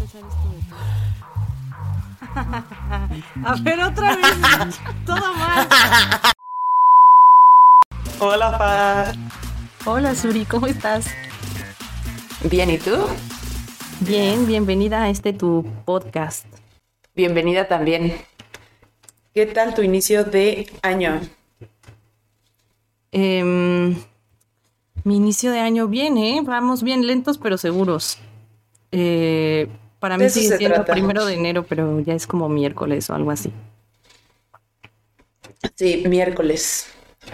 empezar esto de A ver, otra vez. Todo mal. Hola, Fa. Hola, Suri, ¿cómo estás? Bien, ¿y tú? Bien, bienvenida a este tu podcast. Bienvenida también. ¿Qué tal tu inicio de año? Em, mi inicio de año bien, ¿eh? Vamos bien lentos pero seguros. Eh, para mí sigue siendo trata. primero de enero, pero ya es como miércoles o algo así. Sí, miércoles.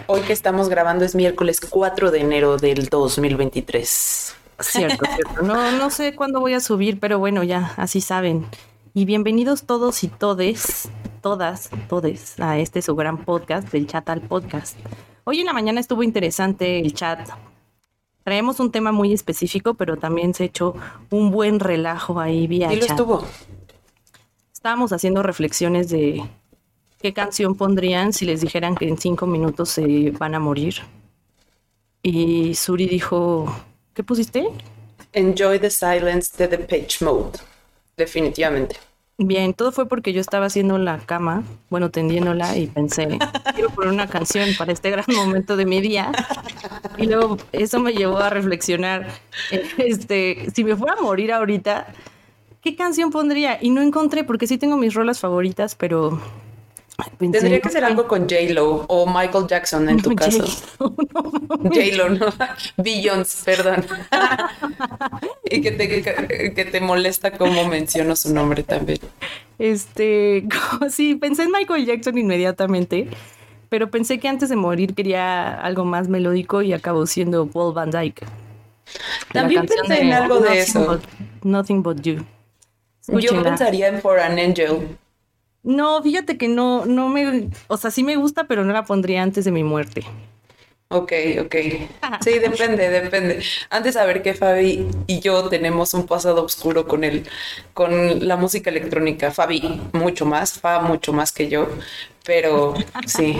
Hoy que estamos grabando es miércoles 4 de enero del 2023. Cierto, cierto. No, no sé cuándo voy a subir, pero bueno, ya, así saben. Y bienvenidos todos y todes, todas, todes, a este su gran podcast, del chat al podcast. Hoy en la mañana estuvo interesante el chat. Traemos un tema muy específico, pero también se echó un buen relajo ahí vía Y lo estuvo. Estábamos haciendo reflexiones de qué canción pondrían si les dijeran que en cinco minutos se van a morir. Y Suri dijo, ¿qué pusiste? Enjoy the silence de The Page Mode. Definitivamente. Bien, todo fue porque yo estaba haciendo la cama, bueno, tendiéndola y pensé, quiero poner una canción para este gran momento de mi día. Y luego eso me llevó a reflexionar, este, si me fuera a morir ahorita, ¿qué canción pondría? Y no encontré, porque sí tengo mis rolas favoritas, pero pensé, Tendría que ser algo con J-Lo o Michael Jackson en tu caso. J-Lo, no. Beyoncé, perdón. y que te, que, que te molesta cómo menciono su nombre también. Este, sí, pensé en Michael Jackson inmediatamente, pero pensé que antes de morir quería algo más melódico y acabó siendo Paul Van Dyke. También pensé en algo de eso. But- Nothing But You. Yo pensaría en For an Angel. No, fíjate que no, no me, o sea, sí me gusta, pero no la pondría antes de mi muerte. Ok, ok. Sí, depende, depende. Antes de saber que Fabi y yo tenemos un pasado oscuro con el, con la música electrónica. Fabi mucho más, Fa mucho más que yo, pero sí,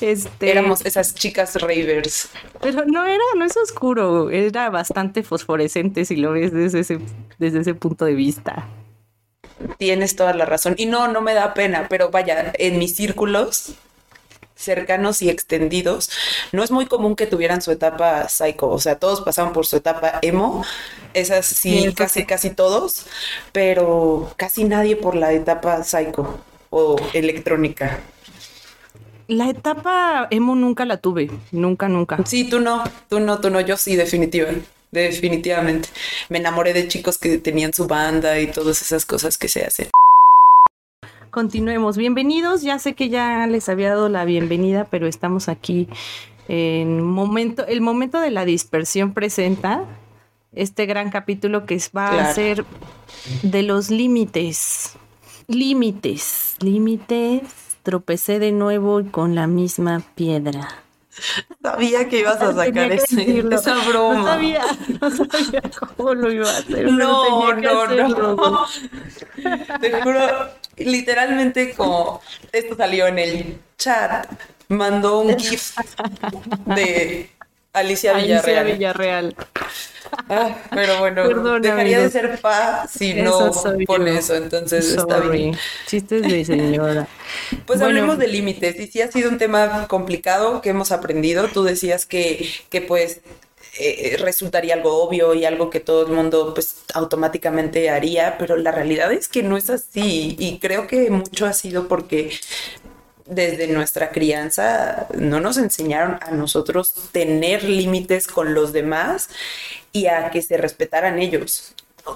Este, éramos esas chicas ravers. pero no era, no es oscuro, era bastante fosforescente si lo ves desde ese, desde ese punto de vista. Tienes toda la razón. Y no, no me da pena, pero vaya, en mis círculos cercanos y extendidos, no es muy común que tuvieran su etapa psycho, o sea, todos pasaban por su etapa emo, esas sí, casi, sí. casi todos, pero casi nadie por la etapa psycho o electrónica. La etapa emo nunca la tuve, nunca, nunca. Sí, tú no, tú no, tú no, yo sí, definitivamente. Definitivamente. Me enamoré de chicos que tenían su banda y todas esas cosas que se hacen. Continuemos. Bienvenidos. Ya sé que ya les había dado la bienvenida, pero estamos aquí en momento, el momento de la dispersión presenta este gran capítulo que va a ser de los límites. Límites, límites. Tropecé de nuevo con la misma piedra. Sabía que ibas a sacar ese- esa broma. No sabía, no sabía cómo lo iba a hacer. No, no, hacerlo. no. Te juro, literalmente como esto salió en el chat, mandó un GIF de Alicia Alicia Villarreal. Villarreal. Ah, pero bueno, Perdón, dejaría amigos. de ser fa si Eso no pone yo. eso, entonces está Sorry. bien. Chistes de señora. Pues Bueno. hablemos de límites. Y sí ha sido un tema complicado que hemos aprendido. Tú decías que, que pues eh, resultaría algo obvio y algo que todo el mundo pues automáticamente haría, pero la realidad es que no es así. Y creo que mucho ha sido porque desde nuestra crianza no nos enseñaron a nosotros tener límites con los demás y a que se respetaran ellos.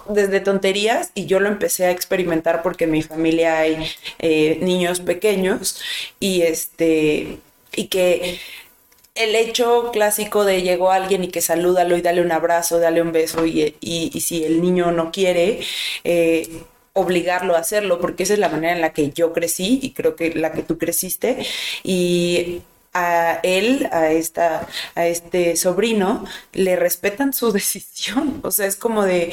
Desde tonterías, y yo lo empecé a experimentar porque en mi familia hay eh, niños pequeños y este, y que el hecho clásico de llegó alguien y que salúdalo y dale un abrazo, dale un beso y, y- si el niño no quiere, eh, obligarlo a hacerlo, porque esa es la manera en la que yo crecí y creo que la que tú creciste y a él, a esta, a este sobrino, le respetan su decisión. O sea, es como de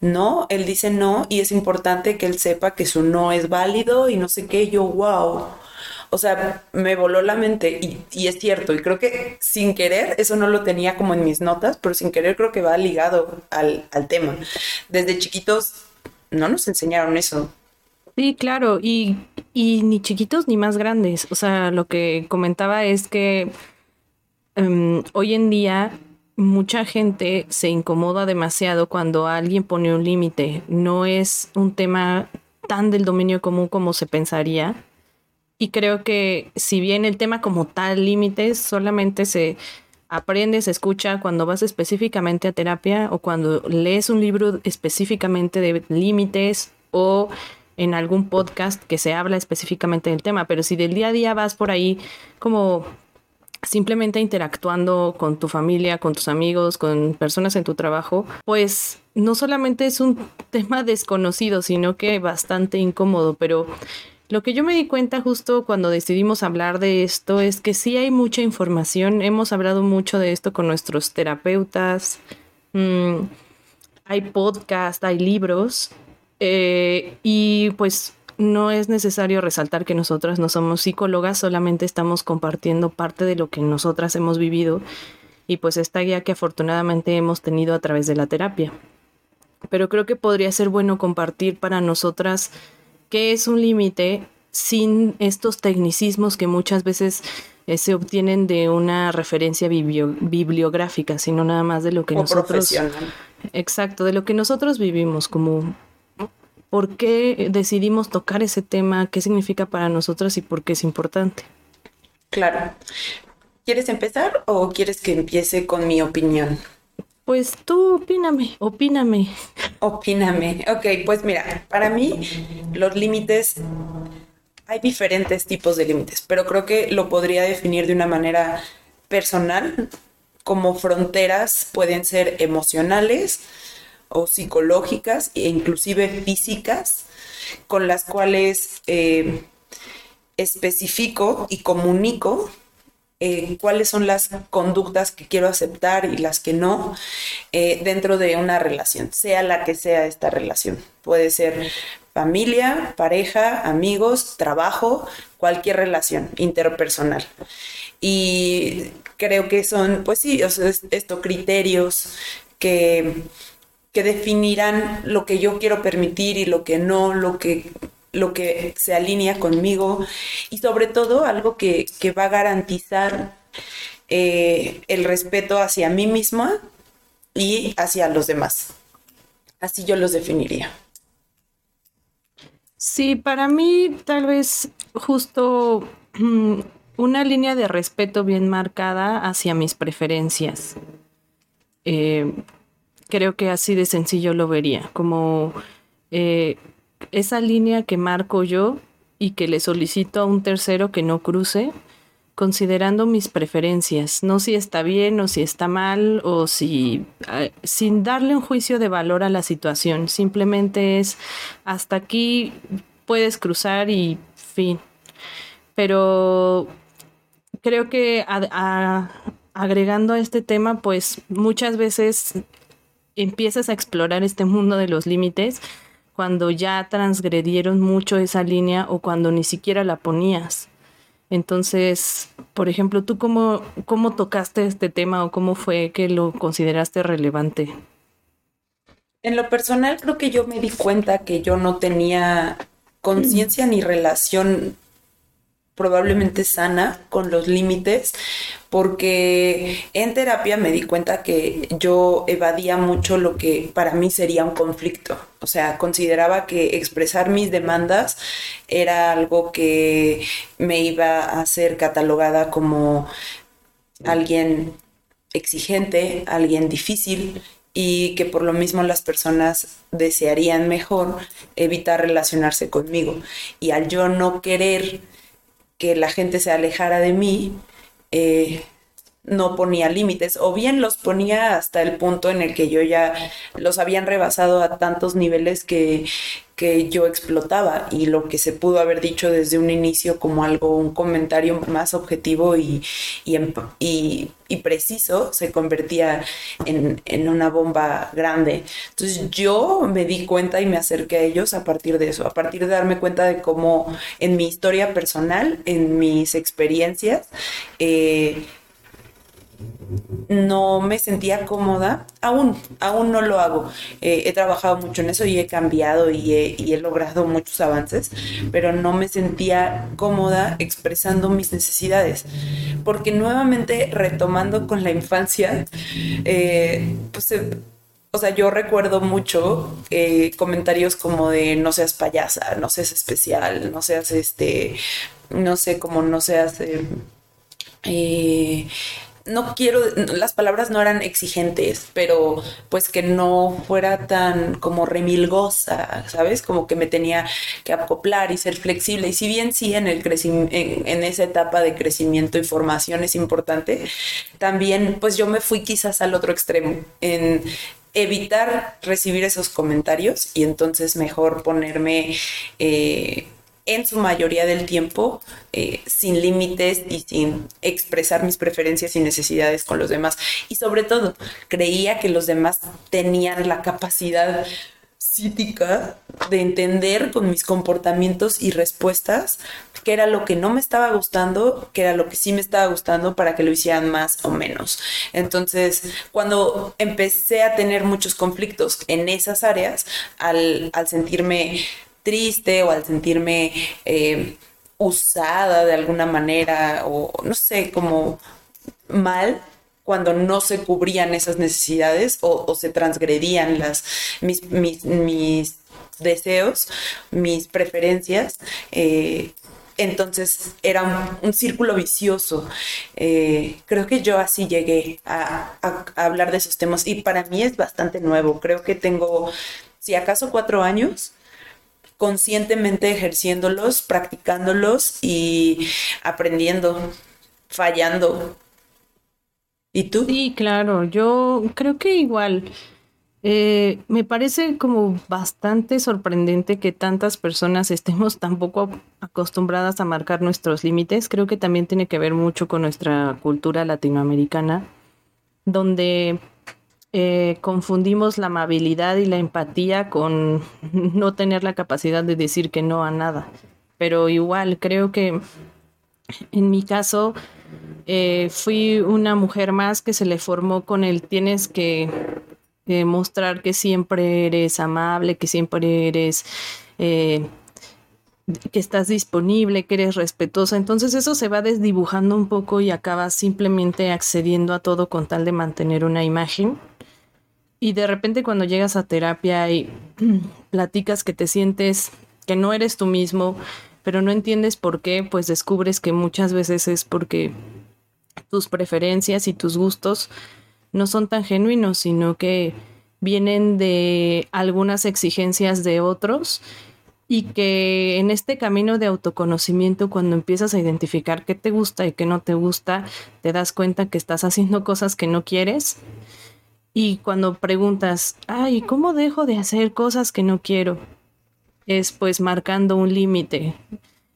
no, él dice no, y es importante que él sepa que su no es válido y no sé qué, yo, wow. O sea, me voló la mente y, es cierto, y creo que sin querer, eso no lo tenía como en mis notas, pero sin querer creo que va ligado al, tema. Desde chiquitos no nos enseñaron eso. Sí, claro, y, y ni chiquitos ni más grandes. O sea, lo que comentaba es que em, hoy en día mucha gente se incomoda demasiado cuando alguien pone un límite. No es un tema tan del dominio común como se pensaría. Y creo que si bien el tema como tal, límites, solamente se aprende, se escucha cuando vas específicamente a terapia o cuando lees un libro específicamente de límites o en algún podcast que se habla específicamente del tema. Pero si del día a día vas por ahí como simplemente interactuando con tu familia, con tus amigos, con personas en tu trabajo, pues no solamente es un tema desconocido, sino que bastante incómodo, pero lo que yo me di cuenta justo cuando decidimos hablar de esto es que sí hay mucha información, hemos hablado mucho de esto con nuestros terapeutas, mm, hay podcast, hay libros, eh, y pues no es necesario resaltar que nosotras no somos psicólogas, solamente estamos compartiendo parte de lo que nosotras hemos vivido y pues esta guía que afortunadamente hemos tenido a través de la terapia. Pero creo que podría ser bueno compartir para nosotras qué es un límite sin estos tecnicismos que muchas veces eh, se obtienen de una referencia bibliográfica, sino nada más de lo que nosotros... Exacto, de lo que nosotros vivimos como por qué decidimos tocar ese tema, qué significa para nosotros y por qué es importante. Claro. ¿Quieres empezar o quieres que empiece con mi opinión? Pues tú opíname, opíname. Opíname. Ok, pues mira, para mí los límites, hay diferentes tipos de límites, pero creo que lo podría definir de una manera personal, como fronteras pueden ser emocionales, o psicológicas e inclusive físicas con las cuales eh, especifico y comunico cuáles son las conductas que quiero aceptar y las que no eh, dentro de una relación, sea la que sea esta relación. Puede ser familia, pareja, amigos, trabajo, cualquier relación interpersonal. Y creo que son, pues sí, estos criterios que que definirán lo que yo quiero permitir y lo que no, lo que, lo que se alinea conmigo y sobre todo algo que, va a garantizar eh, el respeto hacia mí misma y hacia los demás. Así yo los definiría. Sí, para mí tal vez justo mm, una línea de respeto bien marcada hacia mis preferencias. Eh, creo que así de sencillo lo vería, como eh, esa línea que marco yo y que le solicito a un tercero que no cruce, considerando mis preferencias, no si está bien o si está mal o si sin darle un juicio de valor a la situación, simplemente es hasta aquí puedes cruzar y fin. Pero creo que agregando a este tema, pues muchas veces empiezas a explorar este mundo de los límites cuando ya transgredieron mucho esa línea o cuando ni siquiera la ponías. Entonces, por ejemplo, ¿tú cómo, cómo tocaste este tema o cómo fue que lo consideraste relevante? En lo personal, creo que yo me di cuenta que yo no tenía conciencia ni relación probablemente sana con los límites, porque en terapia me di cuenta que yo evadía mucho lo que para mí sería un conflicto. O sea, consideraba que expresar mis demandas era algo que me iba a ser catalogada como alguien exigente, alguien difícil y que por lo mismo las personas desearían mejor evitar relacionarse conmigo. Y al yo no querer que la gente se alejara de mí, eh, no ponía límites o bien los ponía hasta el punto en el que yo ya los habían rebasado a tantos niveles que, que yo explotaba y lo que se pudo haber dicho desde un inicio como algo, un comentario más objetivo y, y, y, preciso se convertía en, en, una bomba grande. Entonces yo me di cuenta y me acerqué a ellos a partir de eso, a partir de darme cuenta de cómo en mi historia personal, en mis experiencias, eh, no me sentía cómoda, aún, aún no lo hago. Eh, he trabajado mucho en eso y he cambiado y he, logrado muchos avances, pero no me sentía cómoda expresando mis necesidades, porque nuevamente retomando con la infancia, eh, pues... Eh, o sea, yo recuerdo mucho comentarios como de no seas payasa, no seas especial, no seas este, no sé, como no seas no quiero, las palabras no eran exigentes, pero pues que no fuera tan como remilgosa, ¿sabes? Como que me tenía que acoplar y ser flexible. Y si bien sí en, el en, en esa etapa de crecimiento y formación es importante, también pues yo me fui quizás al otro extremo, en evitar recibir esos comentarios y entonces mejor ponerme... Eh, en su mayoría del tiempo eh, sin límites y sin expresar mis preferencias y necesidades con los demás. Y sobre todo, creía que los demás tenían la capacidad psíquica de entender con mis comportamientos y respuestas qué era lo que no me estaba gustando, qué era lo que sí me estaba gustando para que lo hicieran más o menos. Entonces, cuando empecé a tener muchos conflictos en esas áreas, al, al sentirme triste o al sentirme eh, usada de alguna manera o no sé, como mal cuando no se cubrían esas necesidades o, se transgredían las, mis, mis, deseos, mis preferencias. Eh, entonces era un, círculo vicioso. Eh, creo que yo así llegué a, hablar de esos temas y para mí es bastante nuevo. Creo que tengo, si acaso cuatro años, conscientemente ejerciéndolos, practicándolos y aprendiendo, fallando. ¿Y tú? Sí, claro, yo creo que igual. Eh, me parece como bastante sorprendente que tantas personas estemos tan poco acostumbradas a marcar nuestros límites. Creo que también tiene que ver mucho con nuestra cultura latinoamericana, donde eh, confundimos la amabilidad y la empatía con no tener la capacidad de decir que no a nada. Pero igual, creo que en mi caso eh, fui una mujer más que se le formó con el tienes que eh, mostrar que siempre eres amable, que siempre eres... que estás disponible, que eres respetuosa. Entonces eso se va desdibujando un poco y acabas simplemente accediendo a todo con tal de mantener una imagen y de repente cuando llegas a terapia y platicas que te sientes que no eres tú mismo, pero no entiendes por qué, pues descubres que muchas veces es porque tus preferencias y tus gustos no son tan genuinos, sino que vienen de algunas exigencias de otros y que en este camino de autoconocimiento, cuando empiezas a identificar qué te gusta y qué no te gusta, te das cuenta que estás haciendo cosas que no quieres y cuando preguntas, ay, ¿cómo dejo de hacer cosas que no quiero? Es pues marcando un límite.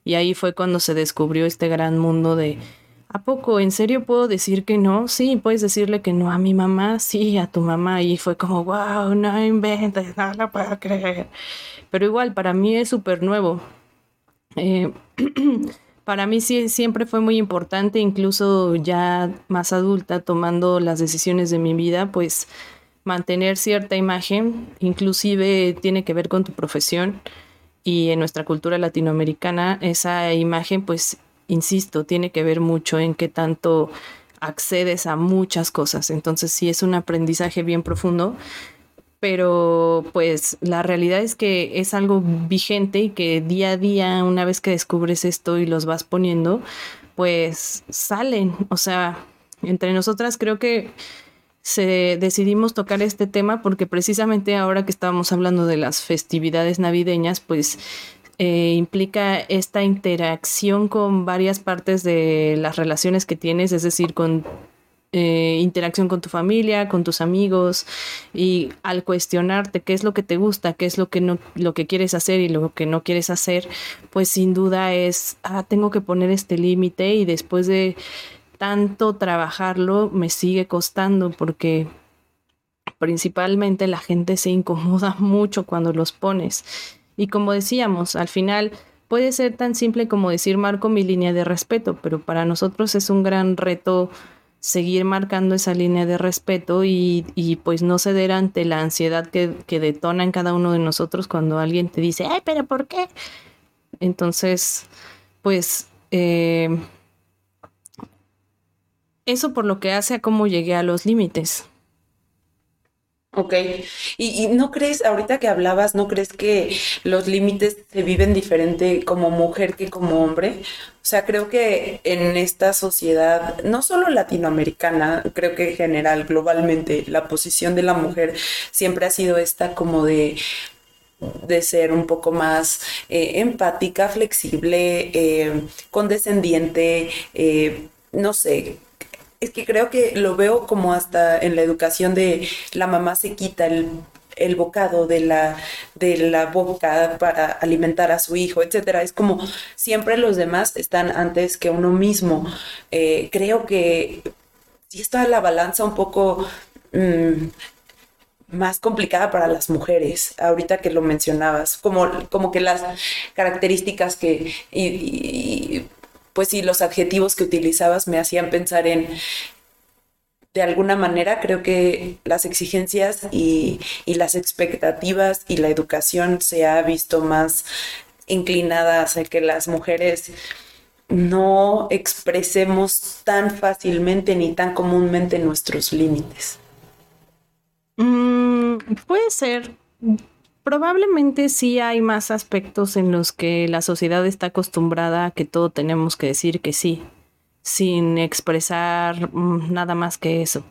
Y ahí fue cuando se descubrió este gran mundo de, ¿a poco? ¿En serio puedo decir que no? Sí, puedes decirle que no a mi mamá, sí, a tu mamá. Y fue como, wow, no inventes, no lo puedo creer. Pero igual, para mí es súper nuevo. Eh, para mí sí siempre fue muy importante, incluso ya más adulta, tomando las decisiones de mi vida, pues mantener cierta imagen, inclusive tiene que ver con tu profesión y en nuestra cultura latinoamericana esa imagen, pues, insisto, tiene que ver mucho en qué tanto accedes a muchas cosas. Entonces sí es un aprendizaje bien profundo pero pues la realidad es que es algo vigente y que día a día, una vez que descubres esto y los vas poniendo, pues salen. O sea, entre nosotras creo que se decidimos tocar este tema porque precisamente ahora que estábamos hablando de las festividades navideñas, pues eh, implica esta interacción con varias partes de las relaciones que tienes, es decir, con eh, interacción con tu familia, con tus amigos y al cuestionarte qué es lo que te gusta, qué es lo que no, lo que quieres hacer y lo que no quieres hacer, pues sin duda es, ah, tengo que poner este límite y después de tanto trabajarlo me sigue costando porque principalmente la gente se incomoda mucho cuando los pones. Y como decíamos, al final puede ser tan simple como decir marco mi línea de respeto, pero para nosotros es un gran reto seguir marcando esa línea de respeto y, pues no ceder ante la ansiedad que, detona en cada uno de nosotros cuando alguien te dice, ay, pero ¿por qué? Entonces, pues eh, eso por lo que hace a cómo llegué a los límites. Ok, ¿Y, no crees, ahorita que hablabas, no crees que los límites se viven diferente como mujer que como hombre? O sea, creo que en esta sociedad, no solo latinoamericana, creo que en general, globalmente, la posición de la mujer siempre ha sido esta como de de ser un poco más eh, empática, flexible, eh, condescendiente, eh, no sé, es que creo que lo veo como hasta en la educación de la mamá se quita el, bocado de la, de la boca para alimentar a su hijo, etcétera. Es como siempre los demás están antes que uno mismo. Eh, creo que sí está la balanza un poco mm, más complicada para las mujeres, ahorita que lo mencionabas, como, como que las características que pues sí, los adjetivos que utilizabas me hacían pensar en, de alguna manera, creo que las exigencias y, las expectativas y la educación se ha visto más inclinada hacia que las mujeres no expresemos tan fácilmente ni tan comúnmente nuestros límites. Mm, puede ser. Probablemente sí hay más aspectos en los que la sociedad está acostumbrada a que todo tenemos que decir que sí, sin expresar mm, nada más que eso.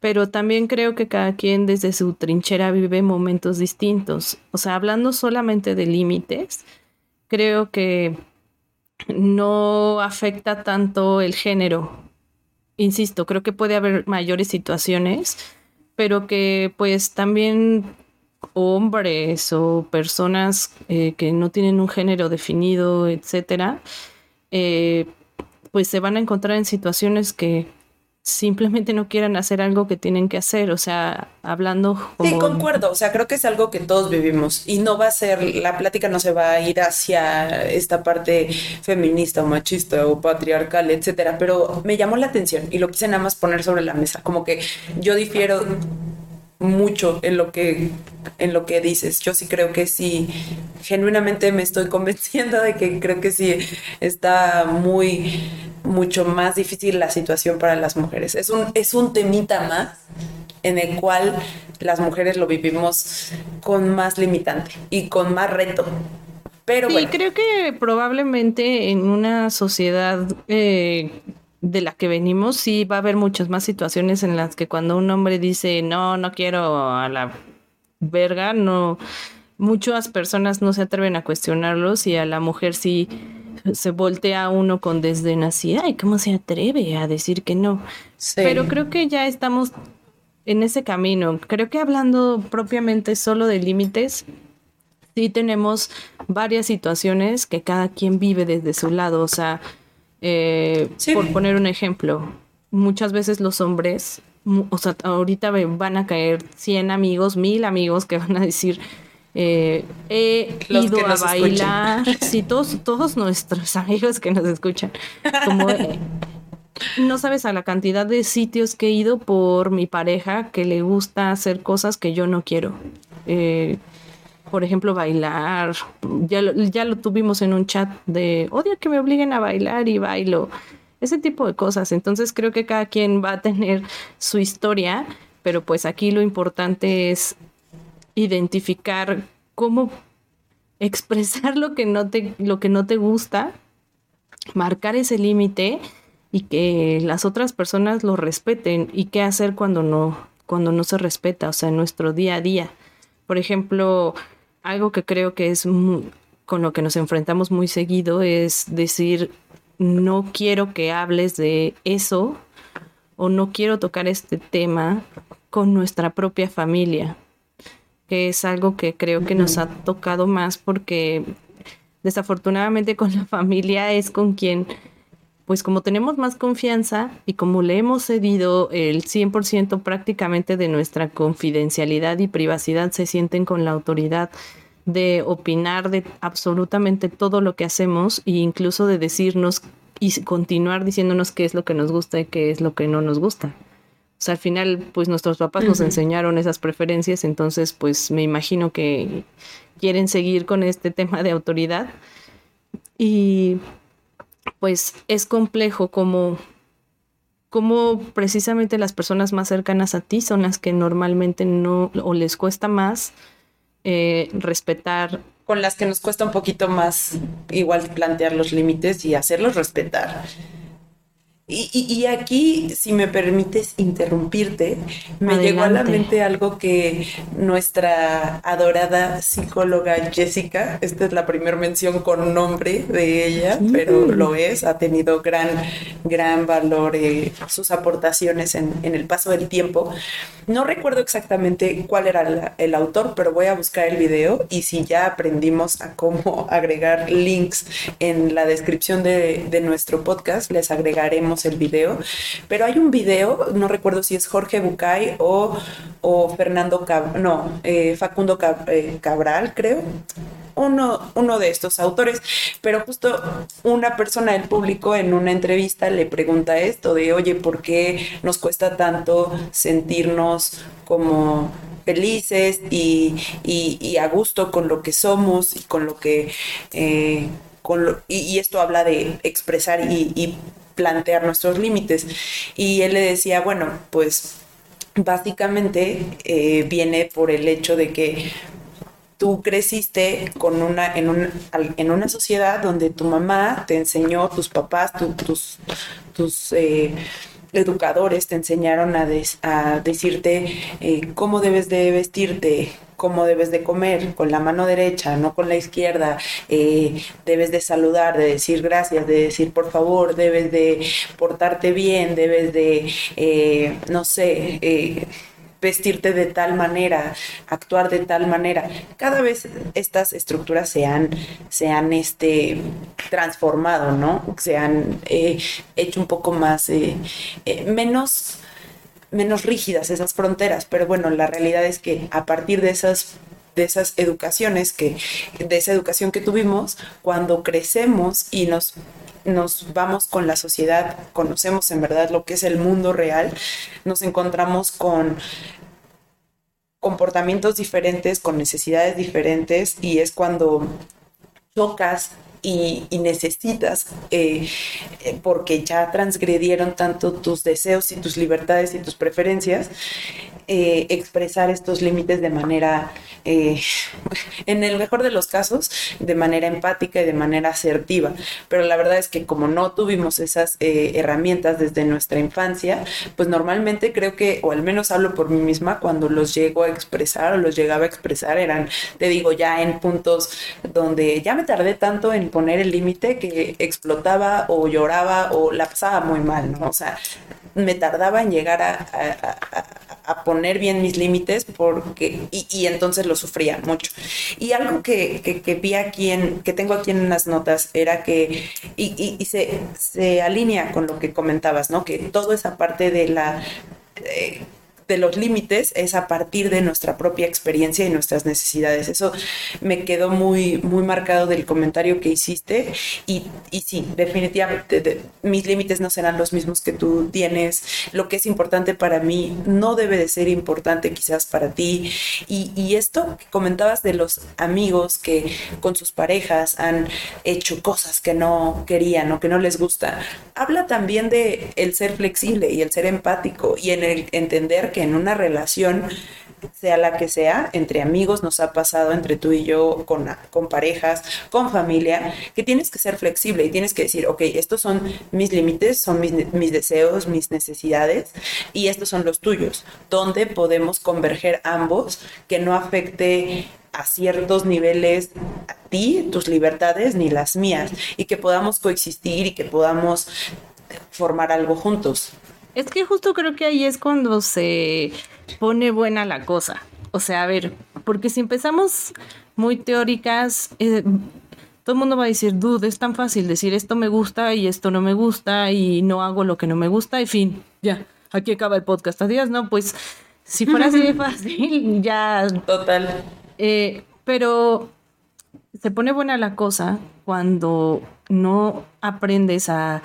Pero también creo que cada quien desde su trinchera vive momentos distintos. O sea, hablando solamente de límites, creo que no afecta tanto el género. Insisto, creo que puede haber mayores situaciones, pero que pues también hombres o personas eh, que no tienen un género definido, etcétera, eh, pues se van a encontrar en situaciones que simplemente no quieran hacer algo que tienen que hacer, o sea, hablando como... Sí, concuerdo, o sea, creo que es algo que todos vivimos y no va a ser, la plática no se va a ir hacia esta parte feminista o machista o patriarcal, etcétera, pero me llamó la atención y lo quise nada más poner sobre la mesa, como que yo difiero mucho en lo que en lo que dices. Yo sí creo que sí, genuinamente me estoy convenciendo de que creo que sí está muy mucho más difícil la situación para las mujeres. Es un es un temita más en el cual las mujeres lo vivimos con más limitante y con más reto. Pero sí, creo que probablemente en una sociedad eh, de la que venimos, sí va a haber muchas más situaciones en las que cuando un hombre dice no, no quiero a la verga, no, muchas personas no se atreven a cuestionarlos y a la mujer sí se voltea uno con desdén así, ay, ¿cómo se atreve a decir que no? Pero creo que ya estamos en ese camino. Creo que hablando propiamente solo de límites, sí tenemos varias situaciones que cada quien vive desde su lado, o sea, eh, por poner un ejemplo, muchas veces los hombres, o sea, ahorita van a caer 100 amigos, 1000 amigos que van a decir, eh, he ido a bailar, sí, todos, todos nuestros amigos que nos escuchan, como eh, no sabes a la cantidad de sitios que he ido por mi pareja que le gusta hacer cosas que yo no quiero por ejemplo, bailar. Ya lo, ya lo tuvimos en un chat de odio que me obliguen a bailar y bailo. Ese tipo de cosas. Entonces creo que cada quien va a tener su historia, pero pues aquí lo importante es identificar cómo expresar lo que no te, lo que no te gusta, marcar ese límite y que las otras personas lo respeten y qué hacer cuando no, cuando no se respeta, o sea, en nuestro día a día. Por ejemplo, algo que creo que es con lo que nos enfrentamos muy seguido es decir, no quiero que hables de eso o no quiero tocar este tema con nuestra propia familia, que es algo que creo que nos ha tocado más porque desafortunadamente con la familia es con quien, pues como tenemos más confianza y como le hemos cedido el 100% prácticamente de nuestra confidencialidad y privacidad, se sienten con la autoridad de opinar de absolutamente todo lo que hacemos e incluso de decirnos y continuar diciéndonos qué es lo que nos gusta y qué es lo que no nos gusta. O sea, al final, pues nuestros papás nos enseñaron esas preferencias, entonces, pues me imagino que quieren seguir con este tema de autoridad. Y pues es complejo como, como precisamente las personas más cercanas a ti son las que normalmente no o les cuesta más eh, respetar. Con las que nos cuesta un poquito más igual plantear los límites y hacerlos respetar. Y, aquí, si me permites interrumpirte, me llegó a la mente algo que nuestra adorada psicóloga Jessica, esta es la primera mención con nombre de ella, pero lo es, ha tenido gran, gran valor eh, sus aportaciones en, el paso del tiempo. No recuerdo exactamente cuál era el autor, pero voy a buscar el video y si ya aprendimos a cómo agregar links en la descripción de, de nuestro podcast, les agregaremos el video, pero hay un video, no recuerdo si es Jorge Bucay o, o Fernando, Cab no, eh, Facundo eh, Cabral, creo, uno, uno de estos autores, pero justo una persona del público en una entrevista le pregunta esto de, oye, ¿por qué nos cuesta tanto sentirnos como felices y, a gusto con lo que somos y con lo que... Eh, con y, esto habla de expresar y plantear nuestros límites. Y él le decía, bueno, pues básicamente eh, viene por el hecho de que tú creciste con una, en, en una sociedad donde tu mamá te enseñó, tus papás, tus, tus eh, educadores te enseñaron a, decirte eh, cómo debes de vestirte, cómo debes de comer, con la mano derecha, no con la izquierda, eh, debes de saludar, de decir gracias, de decir por favor, debes de portarte bien, debes de, eh, no sé, vestirte de tal manera, actuar de tal manera. Cada vez estas estructuras se han, se han este, transformado, ¿no? Se han eh, hecho un poco más, eh, eh, menos, menos rígidas esas fronteras, pero bueno, la realidad es que a partir de esas de esas educaciones que de esa educación que tuvimos cuando crecemos y nos nos vamos con la sociedad, conocemos en verdad lo que es el mundo real, nos encontramos con comportamientos diferentes, con necesidades diferentes y es cuando chocas y, necesitas, eh, eh, porque ya transgredieron tanto tus deseos y tus libertades y tus preferencias, eh, expresar estos límites de manera, eh, en el mejor de los casos, de manera empática y de manera asertiva. Pero la verdad es que como no tuvimos esas herramientas desde nuestra infancia, pues normalmente creo que, o al menos hablo por mí misma, cuando los llego a expresar o los llegaba a expresar, eran, te digo, ya en puntos donde ya me tardé tanto en poner el límite que explotaba o lloraba o la pasaba muy mal, ¿no? O sea, me tardaba en llegar a, poner bien mis límites porque y, entonces lo sufría mucho y algo que, vi aquí en que tengo aquí en las notas era que y, se, se, alinea con lo que comentabas no que toda esa parte de la eh, de los límites es a partir de nuestra propia experiencia y nuestras necesidades. Eso me quedó muy, muy marcado del comentario que hiciste y, y sí, definitivamente mis límites no serán los mismos que tú tienes. Lo que es importante para mí no debe de ser importante quizás para ti. Y, y esto que comentabas de los amigos que con sus parejas han hecho cosas que no querían o que no les gusta, habla también de el ser flexible y el ser empático y en el entender que en una relación, sea la que sea, entre amigos, nos ha pasado entre tú y yo, con, con parejas, con familia, que tienes que ser flexible y tienes que decir, ok, estos son mis límites, son mis, mis deseos, mis necesidades y estos son los tuyos, donde podemos converger ambos, que no afecte a ciertos niveles a ti, tus libertades, ni las mías, y que podamos coexistir y que podamos formar algo juntos. Es que justo creo que ahí es cuando se pone buena la cosa. O sea, a ver, porque si empezamos muy teóricas, eh, todo el mundo va a decir, dude, es tan fácil decir esto me gusta y esto no me gusta y no hago lo que no me gusta y fin, ya, aquí acaba el podcast. Adiós, no, pues si fuera así de fácil, ya. Total. Eh, pero se pone buena la cosa cuando no aprendes a,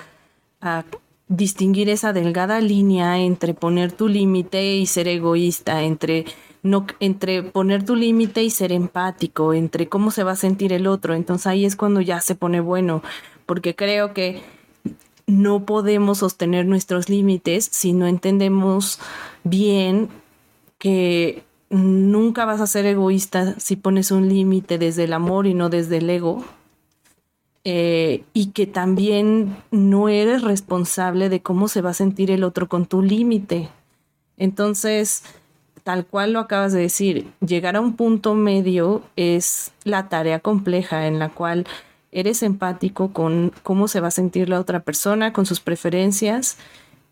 a distinguir esa delgada línea entre poner tu límite y ser egoísta, entre no entre poner tu límite y ser empático, entre cómo se va a sentir el otro. Entonces ahí es cuando ya se pone bueno, porque creo que no podemos sostener nuestros límites si no entendemos bien que nunca vas a ser egoísta si pones un límite desde el amor y no desde el ego. Eh, y que también no eres responsable de cómo se va a sentir el otro con tu límite. Entonces, tal cual lo acabas de decir, llegar a un punto medio es la tarea compleja en la cual eres empático con cómo se va a sentir la otra persona, con sus preferencias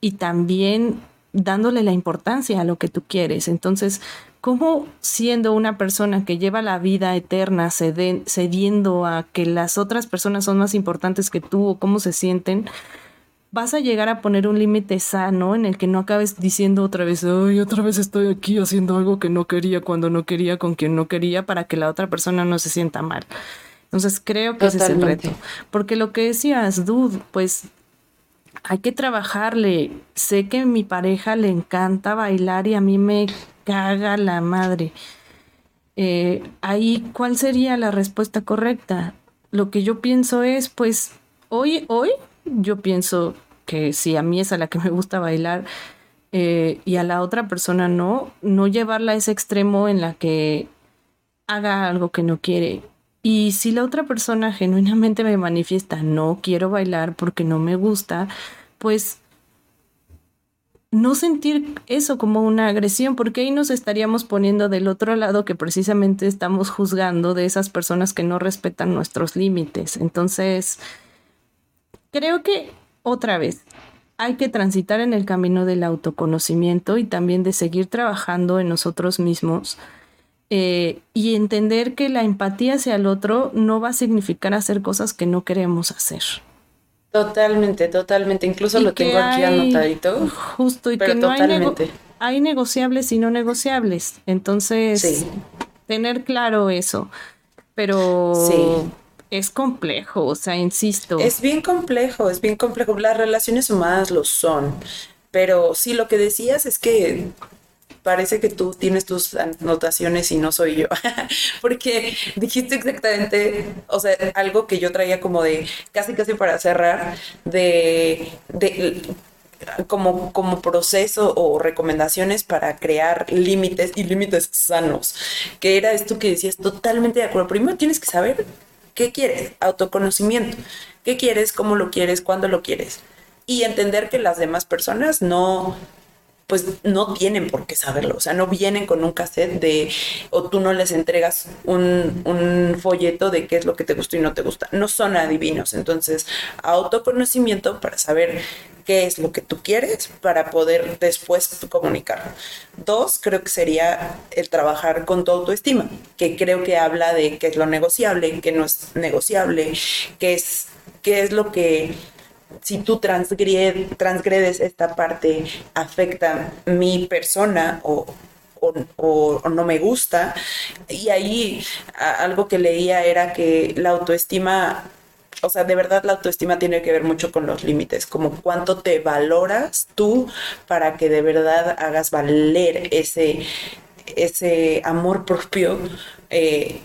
y también dándole la importancia a lo que tú quieres. Entonces, ¿cómo siendo una persona que lleva la vida eterna cediendo a que las otras personas son más importantes que tú o cómo se sienten? vas a llegar a poner un límite sano en el que no acabes diciendo otra vez, ay, otra vez estoy aquí haciendo algo que no quería cuando no quería con quien no quería para que la otra persona no se sienta mal. Entonces creo que ese es el reto. Porque lo que decías, dude, pues hay que trabajarle. Sé que a mi pareja le encanta bailar y a mí me caga la madre. Eh, ahí, ¿cuál sería la respuesta correcta? Lo que yo pienso es, pues, hoy, hoy yo pienso que si a mí es a la que me gusta bailar eh, y a la otra persona no, no llevarla a ese extremo en la que haga algo que no quiere. Y si la otra persona genuinamente me manifiesta no quiero bailar porque no me gusta, pues no sentir eso como una agresión, porque ahí nos estaríamos poniendo del otro lado que precisamente estamos juzgando de esas personas que no respetan nuestros límites. Entonces, Creo que otra vez hay que transitar en el camino del autoconocimiento y también de seguir trabajando en nosotros mismos eh, y entender que la empatía hacia el otro no va a significar hacer cosas que no queremos hacer. Totalmente, totalmente. Incluso lo tengo aquí anotadito. Justo, y que no hay, hay, negociables y no negociables. Entonces, tener claro eso. Pero sí es complejo, o sea, insisto. Es bien complejo, es bien complejo. Las relaciones humanas lo son. Pero sí, lo que decías es que parece que tú tienes tus anotaciones y no soy yo. Porque dijiste exactamente, o sea, algo que yo traía como de casi casi para cerrar, de, de como, como proceso o recomendaciones para crear límites y límites sanos, que era esto que decías totalmente de acuerdo. Primero tienes que saber ¿Qué quieres? Autoconocimiento. ¿Qué quieres? ¿Cómo lo quieres? ¿Cuándo lo quieres? Y entender que las demás personas no, pues no tienen por qué saberlo, o sea, no vienen con un cassette de, o tú no les entregas un, un, folleto de qué es lo que te gusta y no te gusta, no son adivinos, entonces autoconocimiento para saber qué es lo que tú quieres para poder después comunicarlo. Dos, creo que sería el trabajar con tu autoestima, que creo que habla de qué es lo negociable, qué no es negociable, qué es, qué es lo que si tú transgredes esta parte, afecta mi persona o, o, no me gusta. Y ahí algo que leía era que la autoestima o sea, de verdad la autoestima tiene que ver mucho con los límites, como cuánto te valoras tú para que de verdad hagas valer ese, ese amor propio, eh,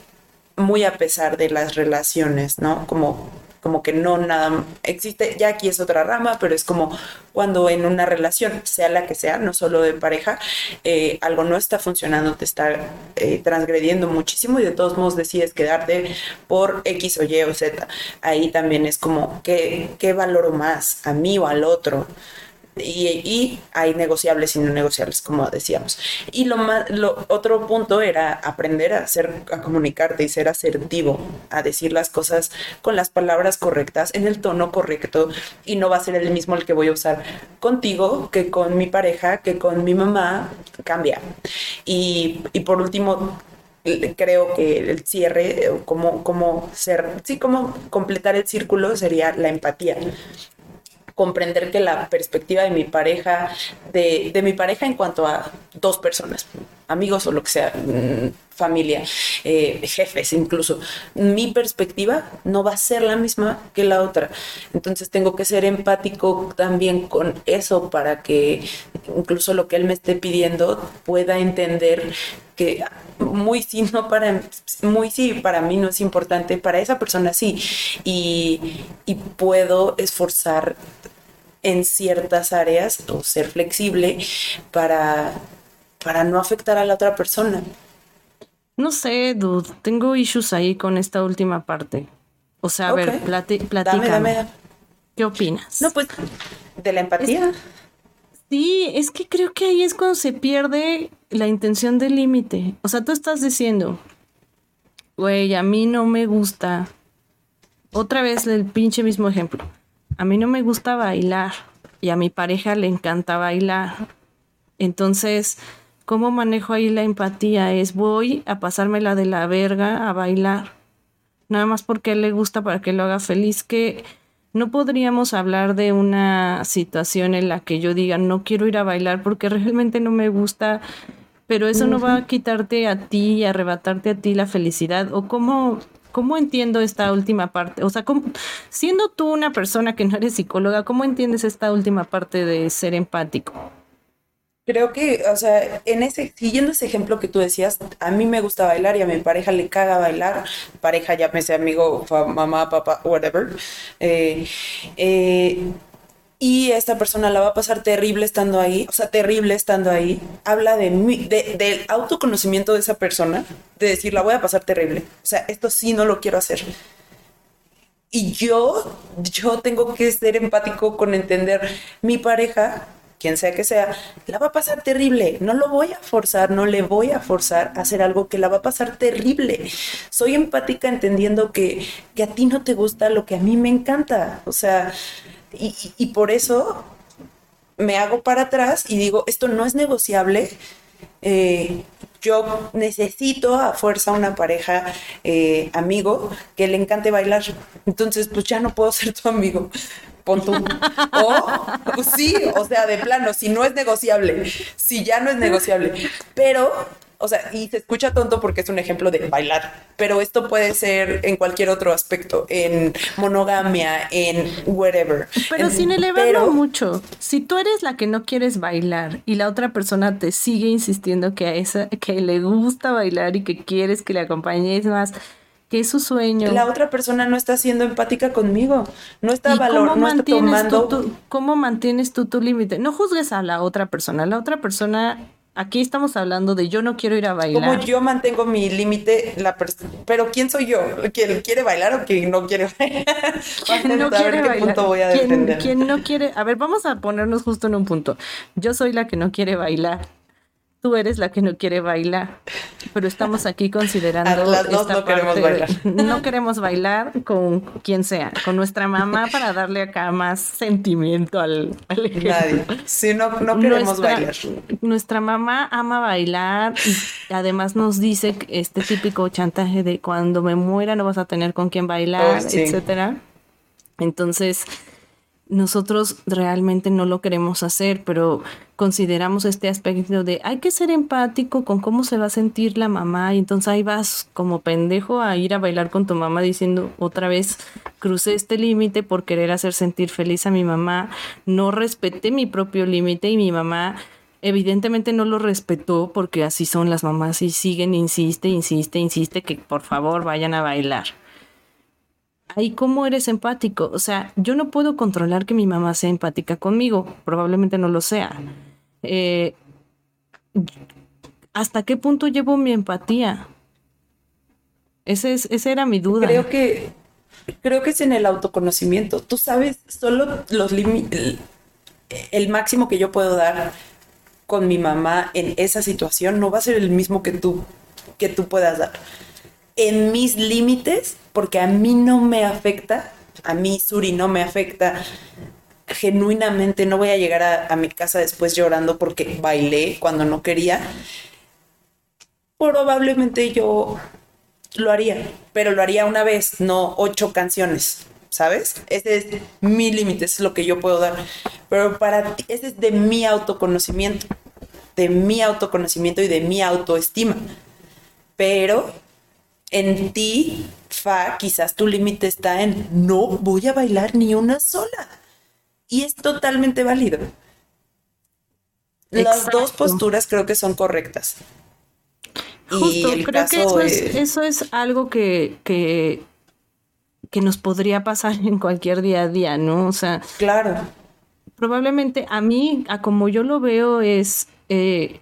muy a pesar de las relaciones, ¿no? Como como que no nada existe, ya aquí es otra rama, pero es como cuando en una relación, sea la que sea, no solo de pareja, eh, algo no está funcionando, te está eh, transgrediendo muchísimo y de todos modos decides quedarte por X o Y o Z. Ahí también es como, ¿qué, qué valoro más? ¿A mí o al otro? Y, hay negociables y no negociables, como decíamos. Y lo, más, lo otro punto era aprender a, ser, a comunicarte y ser asertivo, a decir las cosas con las palabras correctas, en el tono correcto, y no va a ser el mismo el que voy a usar contigo que con mi pareja, que con mi mamá, cambia. Y, y por último, creo que el cierre, como, como ser, sí, como completar el círculo sería la empatía comprender que la perspectiva de mi pareja, de, mi pareja en cuanto a dos personas, amigos o lo que sea, mm, familia, eh, jefes incluso, mi perspectiva no va a ser la misma que la otra. Entonces tengo que ser empático también con eso para que incluso lo que él me esté pidiendo pueda entender que muy sí, no para, muy sí, para mí no es importante, para esa persona sí. Y, y puedo esforzar en ciertas áreas o ser flexible para, para no afectar a la otra persona. No sé, dude, tengo issues ahí con esta última parte. O sea, a ver, plati platícame. ¿Qué opinas? No, pues, de la empatía. sí, es que creo que ahí es cuando se pierde la intención del límite. O sea, tú estás diciendo, güey, a mí no me gusta. Otra vez el pinche mismo ejemplo a mí no me gusta bailar y a mi pareja le encanta bailar. Entonces, ¿cómo manejo ahí la empatía? Es voy a pasármela de la verga a bailar. Nada más porque a él le gusta para que lo haga feliz. Que no podríamos hablar de una situación en la que yo diga no quiero ir a bailar porque realmente no me gusta, pero eso no va a quitarte a ti y arrebatarte a ti la felicidad. O cómo ¿Cómo entiendo esta última parte? O sea, siendo tú una persona que no eres psicóloga, ¿cómo entiendes esta última parte de ser empático? Creo que, o sea, en ese, siguiendo ese ejemplo que tú decías, a mí me gusta bailar y a mi pareja le caga bailar, pareja, llámese amigo, mamá, papá, whatever. Eh, eh, y esta persona la va a pasar terrible estando ahí, o sea, terrible estando ahí, habla de, de del autoconocimiento de esa persona, de decir, la voy a pasar terrible, o sea, esto sí no lo quiero hacer. Y yo, yo tengo que ser empático con entender mi pareja, quien sea que sea, la va a pasar terrible. No lo voy a forzar, no le voy a forzar a hacer algo que la va a pasar terrible. Soy empática entendiendo que, que a ti no te gusta lo que a mí me encanta. O sea, y, por eso me hago para atrás y digo, esto no es negociable. Eh, yo necesito a fuerza una pareja eh, amigo que le encante bailar. Entonces, pues ya no puedo ser tu amigo. Pon tú. O, pues sí, o sea, de plano, si no es negociable, si ya no es negociable. Pero o sea, y se escucha tonto porque es un ejemplo de bailar, pero esto puede ser en cualquier otro aspecto, en monogamia, en whatever. Pero sin elevarlo mucho, si tú eres la que no quieres bailar y la otra persona te sigue insistiendo que a esa, que le gusta bailar y que quieres que le acompañes más, que es su sueño. La otra persona no está siendo empática conmigo, no está valor, no está tomando. ¿Cómo mantienes tú tu límite? No juzgues a la otra persona, la otra persona Aquí estamos hablando de yo no quiero ir a bailar. Como yo mantengo mi límite, la pero ¿quién soy yo? ¿Quién quiere bailar o quién no quiere bailar? ¿Quién no quiere bailar? Voy a ¿Quién, ¿Quién no quiere? A ver, vamos a ponernos justo en un punto. Yo soy la que no quiere bailar tú eres la que no quiere bailar, pero estamos aquí considerando. Las dos no queremos bailar. No queremos bailar con quien sea, con nuestra mamá para darle acá más sentimiento al, al Nadie. Sí, no, no queremos bailar. Nuestra mamá ama bailar y además nos dice este típico chantaje de cuando me muera no vas a tener con quién bailar, oh, etcétera. Entonces, nosotros realmente no lo queremos hacer, pero consideramos este aspecto de hay que ser empático con cómo se va a sentir la mamá y entonces ahí vas como pendejo a ir a bailar con tu mamá diciendo otra vez crucé este límite por querer hacer sentir feliz a mi mamá, no respeté mi propio límite y mi mamá evidentemente no lo respetó porque así son las mamás y siguen, insiste, insiste, insiste que por favor vayan a bailar ahí cómo eres empático. O sea, yo no puedo controlar que mi mamá sea empática conmigo, probablemente no lo sea. Eh, ¿Hasta qué punto llevo mi empatía? Ese es, esa era mi duda. Creo que, creo que es en el autoconocimiento. Tú sabes solo los límites el máximo que yo puedo dar con mi mamá en esa situación no va a ser el mismo que tú, que tú puedas dar. En mis límites, porque a mí no me afecta, a mí Suri no me afecta genuinamente, no voy a llegar a, mi casa después llorando porque bailé cuando no quería. Probablemente yo lo haría, pero lo haría una vez, no ocho canciones, ¿sabes? Ese es mi límite, es lo que yo puedo dar. Pero para ti, ese es de mi autoconocimiento, de mi autoconocimiento y de mi autoestima. Pero en ti, Fa, quizás tu límite está en no voy a bailar ni una sola. Y es totalmente válido. Las dos posturas creo que son correctas. Justo, creo que eso es, eso es algo que, que, que, nos podría pasar en cualquier día a día, ¿no? O sea, claro. Probablemente a mí, a como yo lo veo, es eh,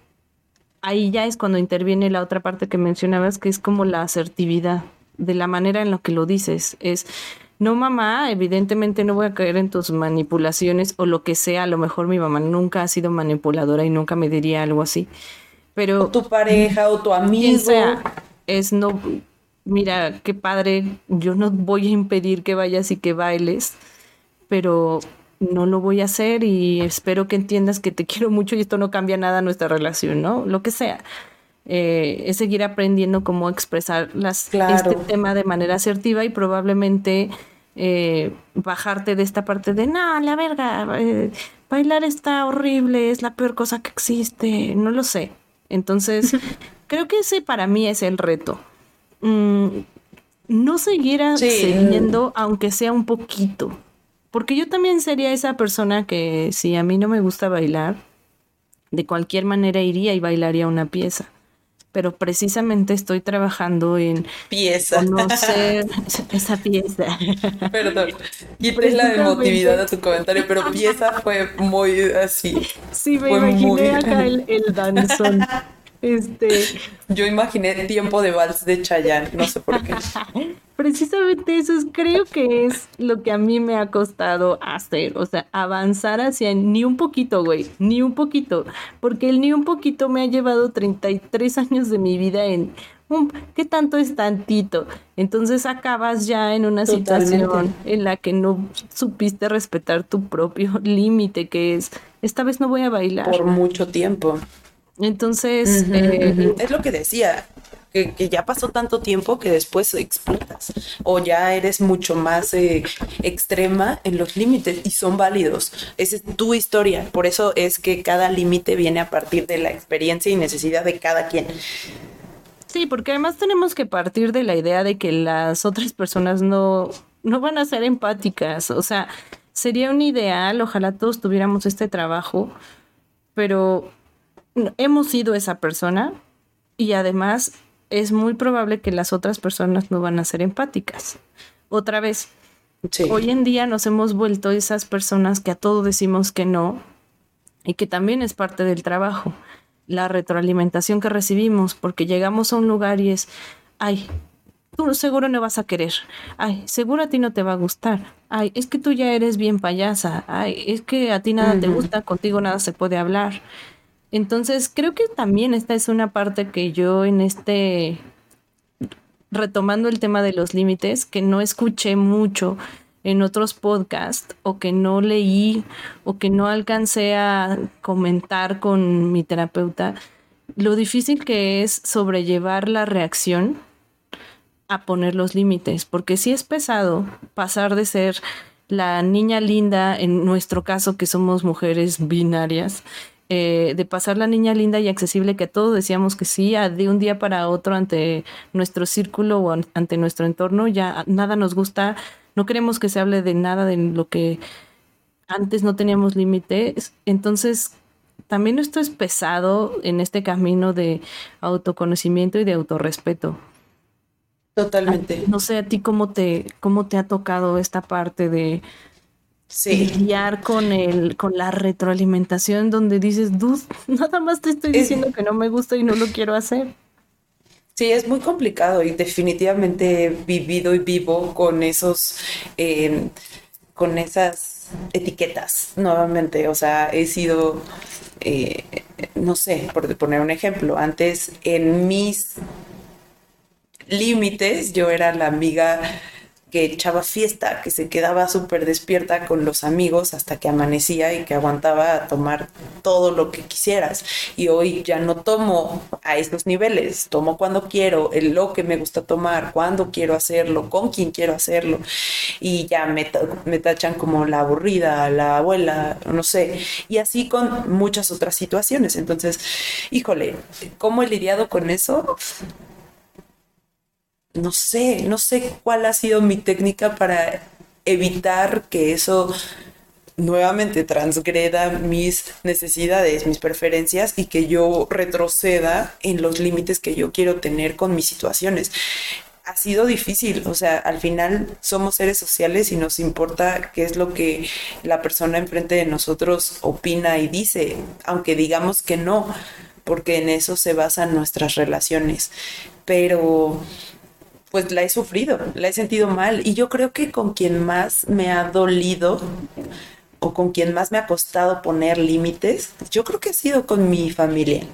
ahí ya es cuando interviene la otra parte que mencionabas, que es como la asertividad de la manera en la que lo dices. Es no mamá, evidentemente no voy a caer en tus manipulaciones o lo que sea, a lo mejor mi mamá nunca ha sido manipuladora y nunca me diría algo así. Pero o tu pareja o tu amigo sea, es no mira, qué padre, yo no voy a impedir que vayas y que bailes, pero no lo voy a hacer y espero que entiendas que te quiero mucho y esto no cambia nada nuestra relación, ¿no? Lo que sea. Eh, es seguir aprendiendo cómo expresar las, este tema de manera asertiva y probablemente eh, bajarte de esta parte de, no, la verga, eh, bailar está horrible, es la peor cosa que existe, no lo sé. Entonces, creo que ese para mí es el reto. Mm, no seguir cediendo, aunque sea un poquito. Porque yo también sería esa persona que si a mí no me gusta bailar, de cualquier manera iría y bailaría una pieza pero precisamente estoy trabajando en pieza. conocer esa pieza. Perdón, quité la emotividad a tu comentario, pero pieza fue muy así. Sí, me imaginé acá el, el danzón. Este. Yo imaginé tiempo de vals de Chayanne, no sé por qué. Precisamente eso es, creo que es lo que a mí me ha costado hacer, o sea, avanzar hacia ni un poquito, güey, ni un poquito, porque el ni un poquito me ha llevado 33 años de mi vida en ¿qué tanto es tantito? Entonces acabas ya en una situación en la que no supiste respetar tu propio límite, que es, esta vez no voy a bailar. Por mucho tiempo. Entonces, eh, es lo que decía, que, ya pasó tanto tiempo que después explotas o ya eres mucho más eh, extrema en los límites y son válidos. Esa es tu historia, por eso es que cada límite viene a partir de la experiencia y necesidad de cada quien. Sí, porque además tenemos que partir de la idea de que las otras personas no, no van a ser empáticas, o sea, sería un ideal, ojalá todos tuviéramos este trabajo, pero hemos sido esa persona y además es muy probable que las otras personas no van a ser empáticas. Otra vez, hoy en día nos hemos vuelto esas personas que a todo decimos que no y que también es parte del trabajo, la retroalimentación que recibimos, porque llegamos a un lugar y es, ay, tú seguro no vas a querer, ay, seguro a ti no te va a gustar, ay, es que tú ya eres bien payasa, ay, es que a ti nada te gusta, contigo nada se puede hablar. Entonces, creo que también esta es una parte que yo en este, retomando el tema de los límites, que no escuché mucho en otros podcasts o que no leí o que no alcancé a comentar con mi terapeuta, lo difícil que es sobrellevar la reacción a poner los límites, porque si es pesado pasar de ser la niña linda, en nuestro caso que somos mujeres binarias, eh, de pasar la niña linda y accesible que todos decíamos que sí, de un día para otro ante nuestro círculo o ante nuestro entorno, ya nada nos gusta, no queremos que se hable de nada de lo que antes no teníamos límites. Entonces, también esto es pesado en este camino de autoconocimiento y de autorrespeto. Totalmente. No sé a ti cómo te, cómo te ha tocado esta parte de sí. lidiar con el, con la retroalimentación donde dices, dude, nada más te estoy diciendo que no me gusta y no lo quiero hacer. Sí, es muy complicado y definitivamente he vivido y vivo con esos, em, con esas etiquetas nuevamente. O sea, he sido, eh, no sé, por poner un ejemplo, antes en mis límites yo era la amiga que echaba fiesta, que se quedaba súper despierta con los amigos hasta que amanecía y que aguantaba a tomar todo lo que quisieras. Y hoy ya no tomo a esos niveles, tomo cuando quiero, el lo que me gusta tomar, cuando quiero hacerlo, con quién quiero hacerlo. Y ya me, me tachan como la aburrida, la abuela, no sé. Y así con muchas otras situaciones. Entonces, híjole, ¿cómo he lidiado con eso? No sé, no sé cuál ha sido mi técnica para evitar que eso nuevamente transgreda mis necesidades, mis preferencias y que yo retroceda en los límites que yo quiero tener con mis situaciones. Ha sido difícil, o sea, al final somos seres sociales y nos importa qué es lo que la persona enfrente de nosotros opina y dice, aunque digamos que no, porque en eso se basan nuestras relaciones. Pero pues la he sufrido, la he sentido mal. Y yo creo que con quien más me ha dolido o con quien más me ha costado poner límites, yo creo que ha sido con mi familia.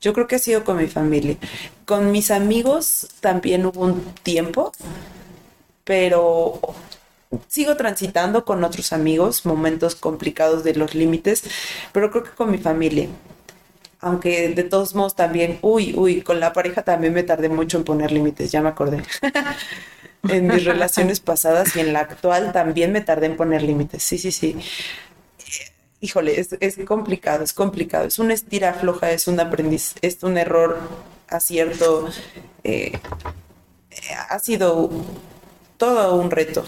Yo creo que ha sido con mi familia. Con mis amigos también hubo un tiempo, pero sigo transitando con otros amigos momentos complicados de los límites, pero creo que con mi familia aunque de todos modos también, uy, uy, con la pareja también me tardé mucho en poner límites, ya me acordé. en mis relaciones pasadas y en la actual también me tardé en poner límites, sí, sí, sí. Híjole, es, complicado, es complicado, es una estira floja, es un aprendiz, es un error, acierto, eh, ha sido todo un reto.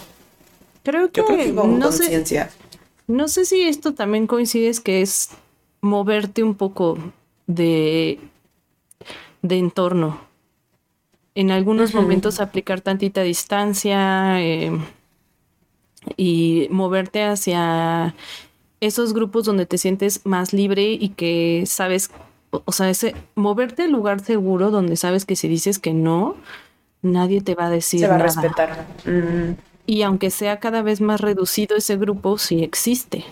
Creo que, no sé, no sé si esto también coincides que es moverte un poco de, de entorno. En algunos momentos aplicar tantita distancia eh, y moverte hacia esos grupos donde te sientes más libre y que sabes, o sea, ese, moverte al lugar seguro donde sabes que si dices que no, nadie te va a decir. Se va a respetar. Y aunque sea cada vez más reducido ese grupo, sí existe.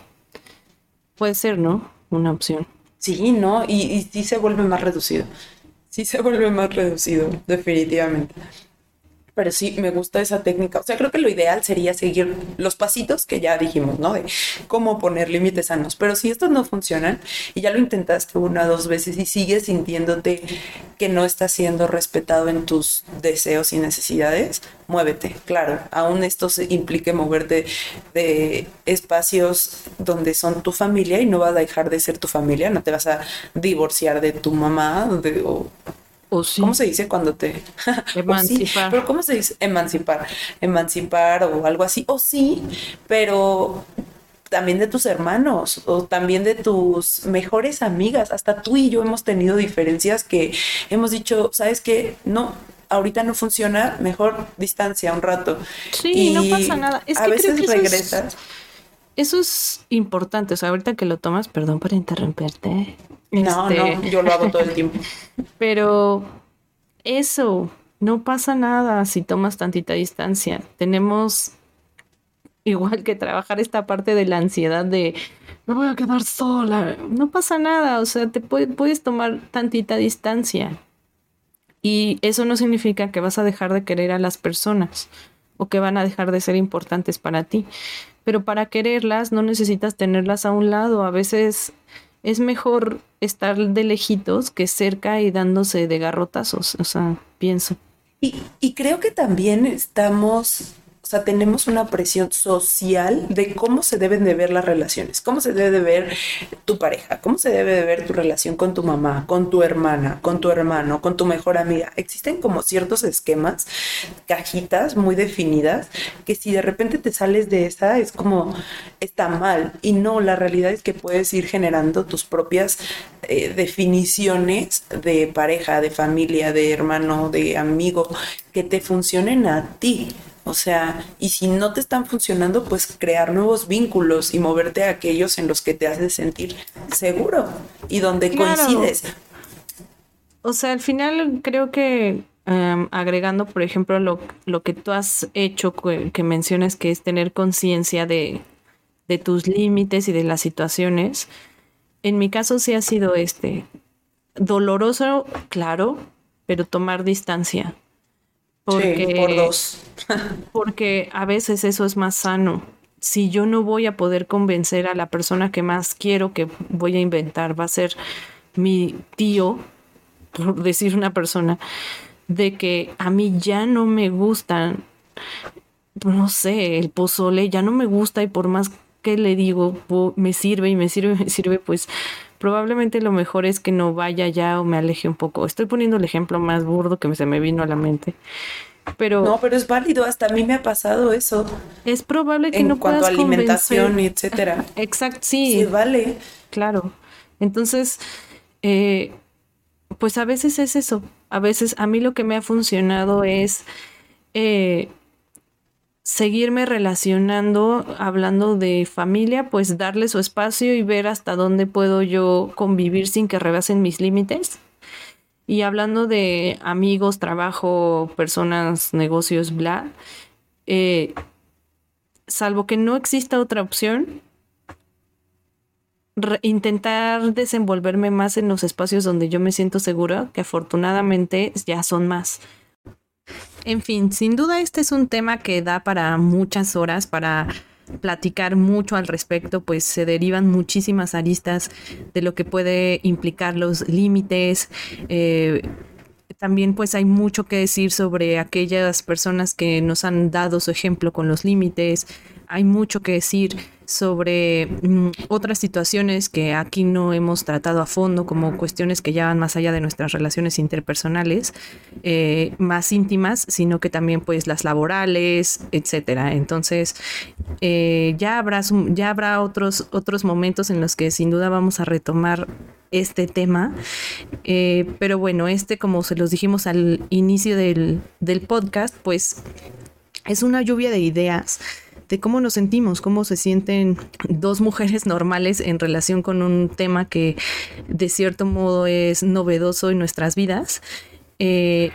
Puede ser, ¿no? Una opción. Sí, ¿no? Y, y sí se vuelve más reducido. Sí se vuelve más reducido, definitivamente pero sí me gusta esa técnica. O sea, creo que lo ideal sería seguir los pasitos que ya dijimos, ¿no? De cómo poner límites sanos. Pero si estos no funcionan y ya lo intentaste una o dos veces y sigues sintiéndote que no estás siendo respetado en tus deseos y necesidades, muévete. Claro, aún esto implique moverte de espacios donde son tu familia y no va a dejar de ser tu familia, no te vas a divorciar de tu mamá de, o ¿Cómo se dice cuando te... Emancipar. pero ¿cómo se dice? Emancipar. Emancipar o algo así. O sí, pero también de tus hermanos o también de tus mejores amigas. Hasta tú y yo hemos tenido diferencias que hemos dicho, ¿sabes qué? No, ahorita no funciona, mejor distancia un rato. Sí, no pasa nada. Es a veces regresas. Eso es importante, o sea, ahorita que lo tomas, perdón por interrumpirte. No, este, no, yo lo hago todo el tiempo. Pero eso, no pasa nada si tomas tantita distancia. Tenemos igual que trabajar esta parte de la ansiedad de me voy a quedar sola. No pasa nada, o sea, te puedes tomar tantita distancia. Y eso no significa que vas a dejar de querer a las personas o que van a dejar de ser importantes para ti pero para quererlas no necesitas tenerlas a un lado. A veces es mejor estar de lejitos que cerca y dándose de garrotazos, o sea, pienso. Y, y creo que también estamos o sea, tenemos una presión social de cómo se deben de ver las relaciones, cómo se debe de ver tu pareja, cómo se debe de ver tu relación con tu mamá, con tu hermana, con tu hermano, con tu mejor amiga. Existen como ciertos esquemas, cajitas muy definidas, que si de repente te sales de esa es como está mal. Y no, la realidad es que puedes ir generando tus propias eh, definiciones de pareja, de familia, de hermano, de amigo, que te funcionen a ti. O sea, y si no te están funcionando, pues crear nuevos vínculos y moverte a aquellos en los que te haces sentir seguro y donde coincides. O sea, al final creo que em, agregando, por ejemplo, lo, lo, que tú has hecho, que, mencionas que es tener conciencia de, de tus límites y de las situaciones, en mi caso sí ha sido este, doloroso, claro, pero tomar distancia. Porque, por dos. porque a veces eso es más sano. Si yo no voy a poder convencer a la persona que más quiero que voy a inventar, va a ser mi tío, por decir una persona, de que a mí ya no me gustan, no sé, el pozole ya no me gusta y por más que le digo, me sirve y me sirve y me sirve, pues probablemente lo mejor es que no vaya ya o me aleje un poco. Estoy poniendo el ejemplo más burdo que se me vino a la mente. Pero no, pero es válido, hasta a mí me ha pasado eso. Es probable que en no cuanto a alimentación y etcétera. Exacto, sí. Sí, vale. Claro. Entonces, eh, pues a veces es eso. A veces a mí lo que me ha funcionado es eh, seguirme relacionando, hablando de familia, pues darle su espacio y ver hasta dónde puedo yo convivir sin que rebasen mis límites. Y hablando de amigos, trabajo, personas, negocios, bla, eh, salvo que no exista otra opción, intentar desenvolverme más en los espacios donde yo me siento segura, que afortunadamente ya son más. En fin, sin duda este es un tema que da para muchas horas, para platicar mucho al respecto, pues se derivan muchísimas aristas de lo que puede implicar los límites. Eh, también pues hay mucho que decir sobre aquellas personas que nos han dado su ejemplo con los límites. Hay mucho que decir sobre mm, otras situaciones que aquí no hemos tratado a fondo, como cuestiones que ya van más allá de nuestras relaciones interpersonales, eh, más íntimas, sino que también pues las laborales, etcétera. Entonces, eh, ya habrá, ya habrá otros, otros momentos en los que sin duda vamos a retomar este tema. Eh, pero bueno, este, como se los dijimos al inicio del, del podcast, pues es una lluvia de ideas de cómo nos sentimos, cómo se sienten dos mujeres normales en relación con un tema que de cierto modo es novedoso en nuestras vidas. Eh,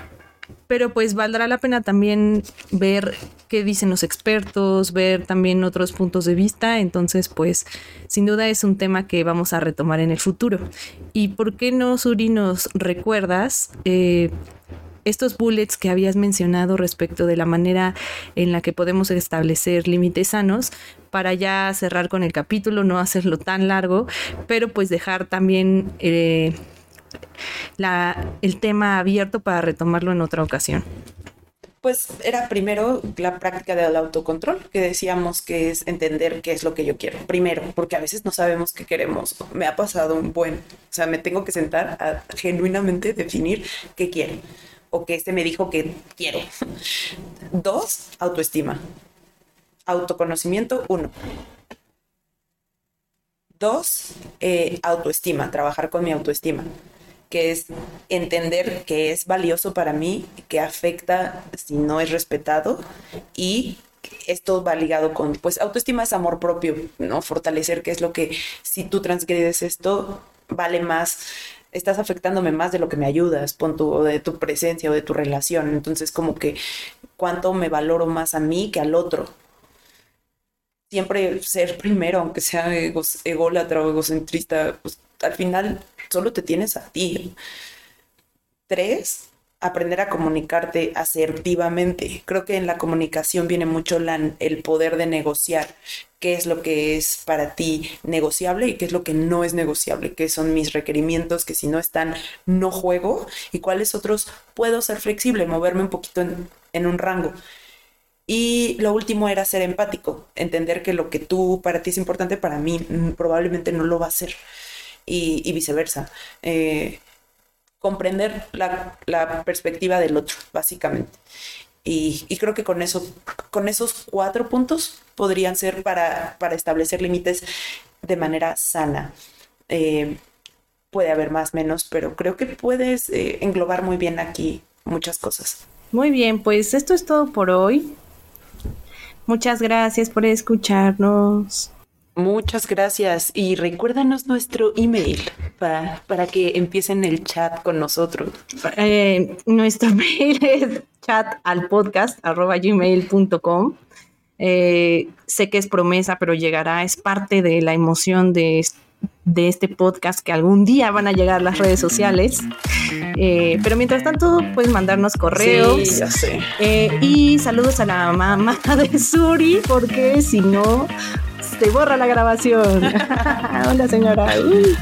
pero pues valdrá la pena también ver qué dicen los expertos, ver también otros puntos de vista. Entonces, pues sin duda es un tema que vamos a retomar en el futuro. ¿Y por qué no, Suri, nos recuerdas eh, estos bullets que habías mencionado respecto de la manera en la que podemos establecer límites sanos para ya cerrar con el capítulo, no hacerlo tan largo, pero pues dejar también eh, el tema abierto para retomarlo en otra ocasión pues era primero la práctica del autocontrol, que decíamos que es entender qué es lo que yo quiero. Primero, porque a veces no sabemos qué queremos. Me ha pasado un buen, o sea, me tengo que sentar a genuinamente definir qué quiero o que este me dijo que quiero. Dos, autoestima. Autoconocimiento, uno. Dos, eh, autoestima, trabajar con mi autoestima, que es entender que es valioso para mí, que afecta si no es respetado y esto va ligado con, pues autoestima es amor propio, ¿no? Fortalecer, que es lo que si tú transgredes esto, vale más estás afectándome más de lo que me ayudas, pon tu, o de tu presencia o de tu relación. Entonces, como que cuánto me valoro más a mí que al otro. Siempre ser primero, aunque sea ególatra o egocentrista, pues al final solo te tienes a ti. Tres, aprender a comunicarte asertivamente. Creo que en la comunicación viene mucho el poder de negociar qué es lo que es para ti negociable y qué es lo que no es negociable, qué son mis requerimientos, que si no están, no juego y cuáles otros puedo ser flexible, moverme un poquito en, un rango. Y lo último era ser empático, entender que lo que tú para ti es importante, para mí mm, probablemente no lo va a ser. Y, viceversa. Eh, comprender la, perspectiva del otro, básicamente. Y, creo que con eso, con esos cuatro puntos podrían ser para, establecer límites de manera sana. Eh, puede haber más, menos, pero creo que puedes eh, englobar muy bien aquí muchas cosas. Muy bien, pues esto es todo por hoy. Muchas gracias por escucharnos. Muchas gracias y recuérdanos nuestro email para, para que empiecen el chat con nosotros. Eh, nuestro mail es chat al podcast arroba gmail.com. Eh, sé que es promesa, pero llegará, es parte de la emoción de, de este podcast que algún día van a llegar las redes sociales. Eh, pero mientras tanto, puedes mandarnos correos. Sí, ya sé. Eh, y saludos a la mamá de Suri, porque si no, se borra la grabación. Hola, señora. Uy.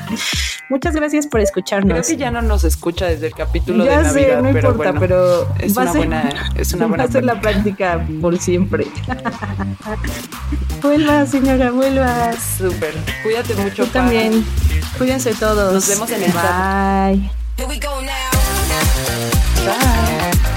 Muchas gracias por escucharnos. Creo que ya no nos escucha desde el capítulo Ya de sé, Navidad, no pero importa, bueno, pero es va a una ser- buena, es una Va buena a ser la práctica por siempre. vuelva, señora, vuelva. Súper. Cuídate mucho. Tú también. Cuídense todos. Nos vemos en el chat. Bye. Here we go now. Bye.